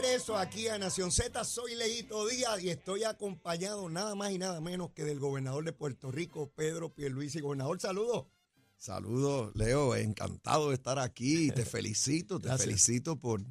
regreso aquí a Nación Z. Soy Leito Díaz y estoy acompañado nada más y nada menos que del gobernador de Puerto Rico, Pedro Pierluisi. Gobernador, saludos. Saludos, Leo. Encantado de estar aquí. Te felicito, te Gracias. felicito por,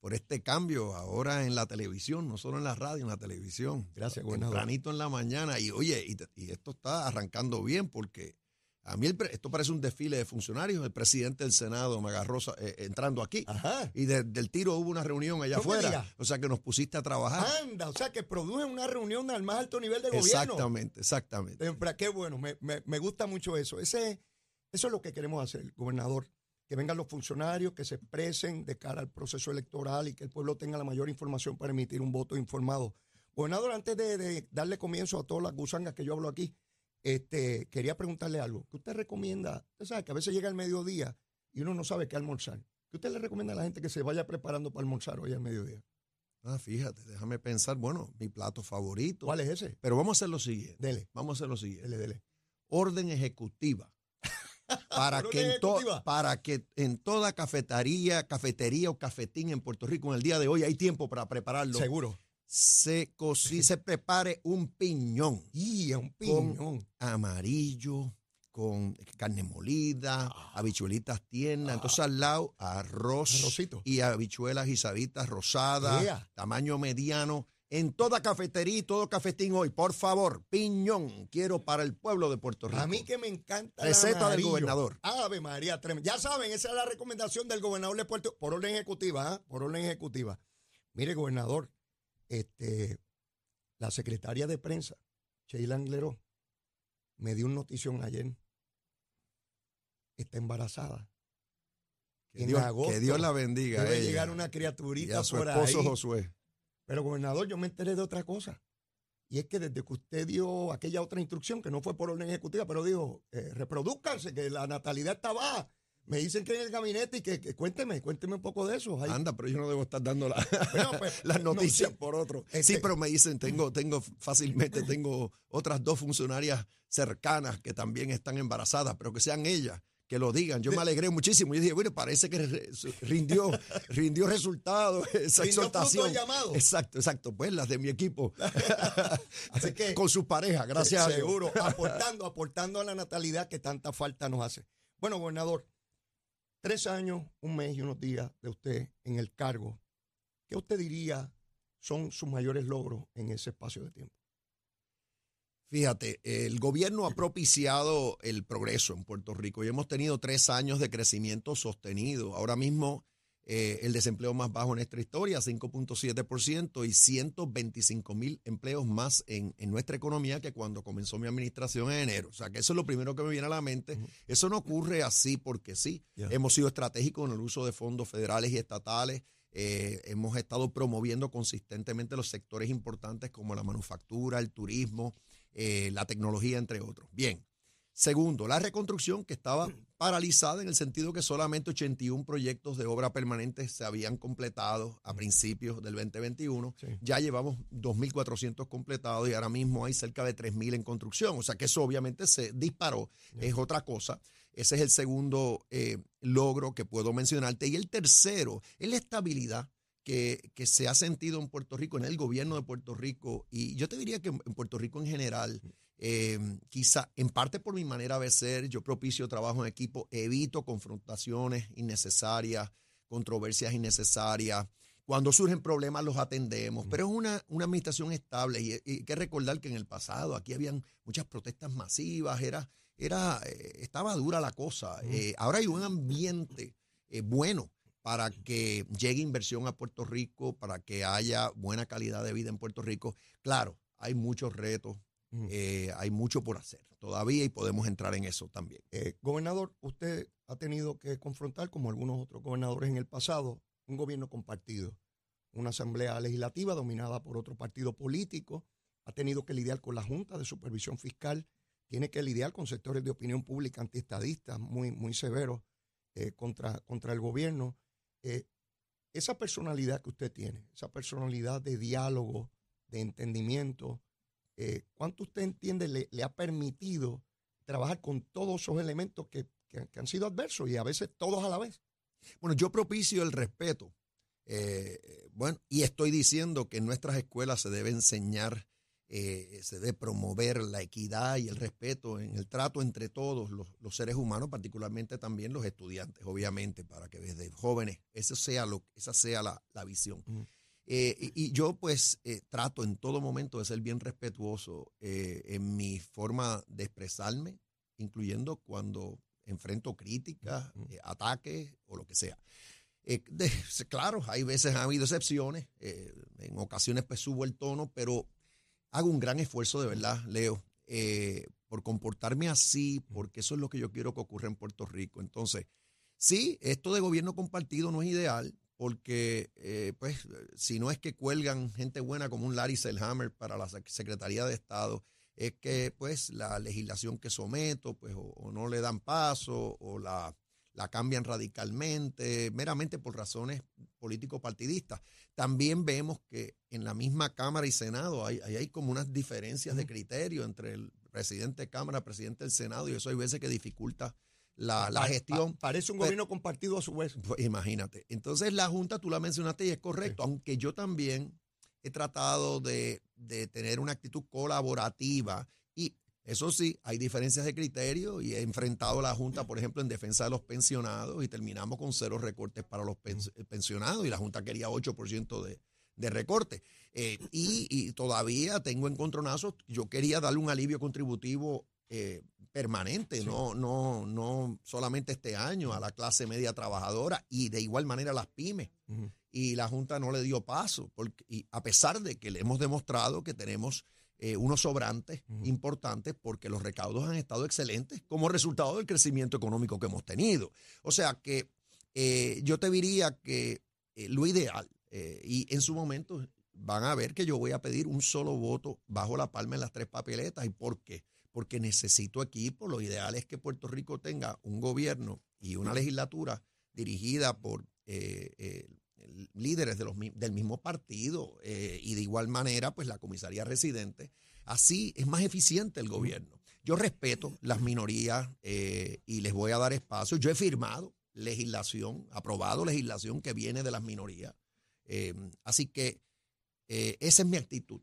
por este cambio ahora en la televisión, no solo en la radio, en la televisión. Gracias, gobernador. Tempranito en la mañana. Y oye, y esto está arrancando bien porque a mí el pre- esto parece un desfile de funcionarios. El presidente del Senado me agarró sa- eh, entrando aquí. Ajá. Y de- del tiro hubo una reunión allá afuera. O sea que nos pusiste a trabajar. Anda, o sea que produce una reunión al más alto nivel de gobierno. exactamente, exactamente. Qué bueno, me, me- me gusta mucho eso. Ese, eso es lo que queremos hacer, gobernador. Que vengan los funcionarios, que se expresen de cara al proceso electoral y que el pueblo tenga la mayor información para emitir un voto informado. Gobernador, antes de, de darle comienzo a todas las gusangas que yo hablo aquí, este, quería preguntarle algo. ¿Qué usted recomienda? Usted sabe que a veces llega el mediodía y uno no sabe qué almorzar. ¿Qué usted le recomienda a la gente que se vaya preparando para almorzar hoy al mediodía? Ah, fíjate, déjame pensar. Bueno, mi plato favorito. ¿Cuál es ese? Pero vamos a hacer lo siguiente. Dele, Vamos a hacer lo siguiente. dele, dele. Orden ejecutiva. Para que, en ejecutiva. para que en toda cafetería, cafetería o cafetín en Puerto Rico en el día de hoy hay tiempo para prepararlo. Seguro. Se cocí, se prepare un piñón Y un Con- piñón. amarillo con carne molida, Ah. habichuelitas tiernas. Entonces al lado arroz Arrocito. y habichuelas guisaditas rosadas, Ea. tamaño mediano. En toda cafetería y todo cafetín hoy, por favor, piñón, quiero para el pueblo de Puerto Rico. A mí que me encanta. Receta del gobernador. Ave María, tremendo. Ya saben, esa es la recomendación del gobernador de Puerto por orden ejecutiva, ¿ah? por orden ejecutiva. Mire, gobernador, este, la secretaria de prensa, Sheila Angleró, me dio una notición ayer. Está embarazada. que, Dios, agosto que Dios la bendiga. Debe ella llegar una y criaturita a su por esposo ahí. Josué. Pero, gobernador, yo me enteré de otra cosa. Y es que desde que usted dio aquella otra instrucción, que no fue por orden ejecutiva, pero dijo, eh, reproduzcanse, que la natalidad está baja. Me dicen que en el gabinete y que, que cuénteme, cuénteme un poco de eso. Ahí- Anda, pero yo no debo estar dando la- Bueno, pues, las no, noticias sí. por otro. Este- Sí, pero me dicen, tengo, tengo fácilmente, tengo otras dos funcionarias cercanas que también están embarazadas, pero que sean ellas, que lo digan. Yo me alegré muchísimo. Yo dije, bueno, parece que rindió, rindió resultado esa Rindió exhortación. llamado. Exacto, exacto. Pues las de mi equipo. Así que Con sus parejas, gracias a Dios. seguro, aportando, aportando a la natalidad que tanta falta nos hace. Bueno, gobernador, tres años, un mes y unos días de usted en el cargo. ¿Qué usted diría son sus mayores logros en ese espacio de tiempo? Fíjate, el gobierno ha propiciado el progreso en Puerto Rico y hemos tenido tres años de crecimiento sostenido. Ahora mismo eh, el desempleo más bajo en nuestra historia, 5.7% y 125 mil empleos más en, en nuestra economía que cuando comenzó mi administración en enero. O sea que eso es lo primero que me viene a la mente. Eso no ocurre así porque sí. Hemos sido estratégicos en el uso de fondos federales y estatales. Eh, hemos estado promoviendo consistentemente los sectores importantes como la manufactura, el turismo, eh, la tecnología, entre otros. Bien. Segundo, la reconstrucción que estaba paralizada en el sentido que solamente 81 proyectos de obra permanente se habían completado a principios del 2021. Sí. Ya llevamos 2.400 completados y ahora mismo hay cerca de 3.000 en construcción. O sea que eso obviamente se disparó. Es otra cosa. Ese es el segundo eh, logro que puedo mencionarte. Y el tercero es la estabilidad que, que se ha sentido en Puerto Rico, en el gobierno de Puerto Rico. Y yo te diría que en en Puerto Rico en general, eh, quizá en parte por mi manera de ser, yo propicio trabajo en equipo, evito confrontaciones innecesarias, controversias innecesarias. Cuando surgen problemas los atendemos, pero es una, una administración estable y, y hay que recordar que en el pasado aquí habían muchas protestas masivas, era, era, eh, estaba dura la cosa. Eh, ahora hay un ambiente eh, bueno para que llegue inversión a Puerto Rico, para que haya buena calidad de vida en Puerto Rico. Claro, hay muchos retos, Ujú. eh, hay mucho por hacer todavía y podemos entrar en eso también. Eh, gobernador, usted ha tenido que confrontar, como algunos otros gobernadores en el pasado, un gobierno compartido, una asamblea legislativa dominada por otro partido político, ha tenido que lidiar con la Junta de Supervisión Fiscal, tiene que lidiar con sectores de opinión pública antiestadistas muy, muy severos eh, contra, contra el gobierno. Eh, esa personalidad que usted tiene, esa personalidad de diálogo, de entendimiento, eh, ¿cuánto usted entiende le, le ha permitido trabajar con todos esos elementos que, que- que han sido adversos y a veces todos a la vez? Bueno, yo propicio el respeto Eh, bueno, y estoy diciendo que en nuestras escuelas se debe enseñar, eh, se debe promover la equidad y el respeto en el trato entre todos los, seres humanos, particularmente también los estudiantes, obviamente, para que desde jóvenes eso sea lo, esa sea la, visión. Eh, y, yo pues trato en todo momento de ser bien respetuoso en mi forma de expresarme, incluyendo cuando enfrento críticas, ataques o lo que sea. Eh, claro, hay veces ha habido excepciones, eh, en ocasiones pues subo el tono, pero hago un gran esfuerzo de verdad, Leo, eh, por comportarme así, porque eso es lo que yo quiero que ocurra en Puerto Rico. Entonces, sí, esto de gobierno compartido no es ideal, porque pues si no es que cuelgan gente buena como un Larry Selhammer para la Secretaría de Estado, es que pues la legislación que someto pues o no le dan paso o la la cambian radicalmente, meramente por razones político-partidistas. También vemos que en la misma Cámara y Senado hay, hay, como unas diferencias de criterio entre el presidente de Cámara, el presidente del Senado, y eso hay veces que dificulta la, gestión. parece un gobierno compartido a su vez. Pues imagínate. Entonces la Junta, tú la mencionaste y es correcto, aunque yo también he tratado de, de tener una actitud colaborativa y eso sí, hay diferencias de criterio y he enfrentado a la Junta, por ejemplo, en defensa de los pensionados y terminamos con cero recortes para los pensionados y la Junta quería 8% de, de recorte. Eh, y, todavía tengo encontronazos. Yo quería darle un alivio contributivo eh, permanente, no, no, no solamente este año a la clase media trabajadora y de igual manera a las pymes. Y la Junta no le dio paso, porque, y a pesar de que le hemos demostrado que tenemos eh, unos sobrantes importantes porque los recaudos han estado excelentes como resultado del crecimiento económico que hemos tenido. O sea que eh, yo te diría que eh, lo ideal, y en su momento van a ver que yo voy a pedir un solo voto bajo la palma en las tres papeletas. ¿Y por qué? Porque necesito equipo. Lo ideal es que Puerto Rico tenga un gobierno y una legislatura dirigida por líderes de los, del mismo partido eh, y de igual manera, pues la comisaría residente. Así es más eficiente el gobierno. Yo respeto las minorías eh, y les voy a dar espacio. Yo he firmado legislación, aprobado legislación que viene de las minorías. Eh, así que esa es mi actitud.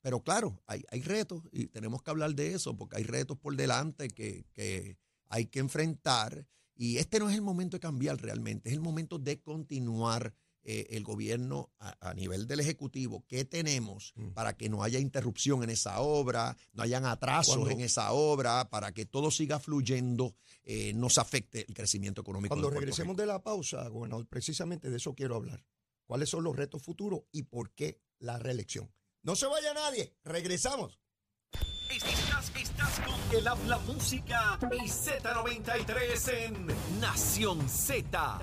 Pero claro, hay, hay, retos y tenemos que hablar de eso porque hay retos por delante que, que hay que enfrentar. Y este no es el momento de cambiar realmente, es el momento de continuar eh, el gobierno a, nivel del Ejecutivo, qué tenemos mm. para que no haya interrupción en esa obra, no hayan atrasos en esa obra, para que todo siga fluyendo, eh, no se afecte el crecimiento económico. Cuando regresemos de la pausa, gobernador, precisamente de eso quiero hablar. ¿Cuáles son los retos futuros y por qué la reelección? No se vaya nadie, regresamos. Estás, estás con el habla música y Z93 en Nación Z.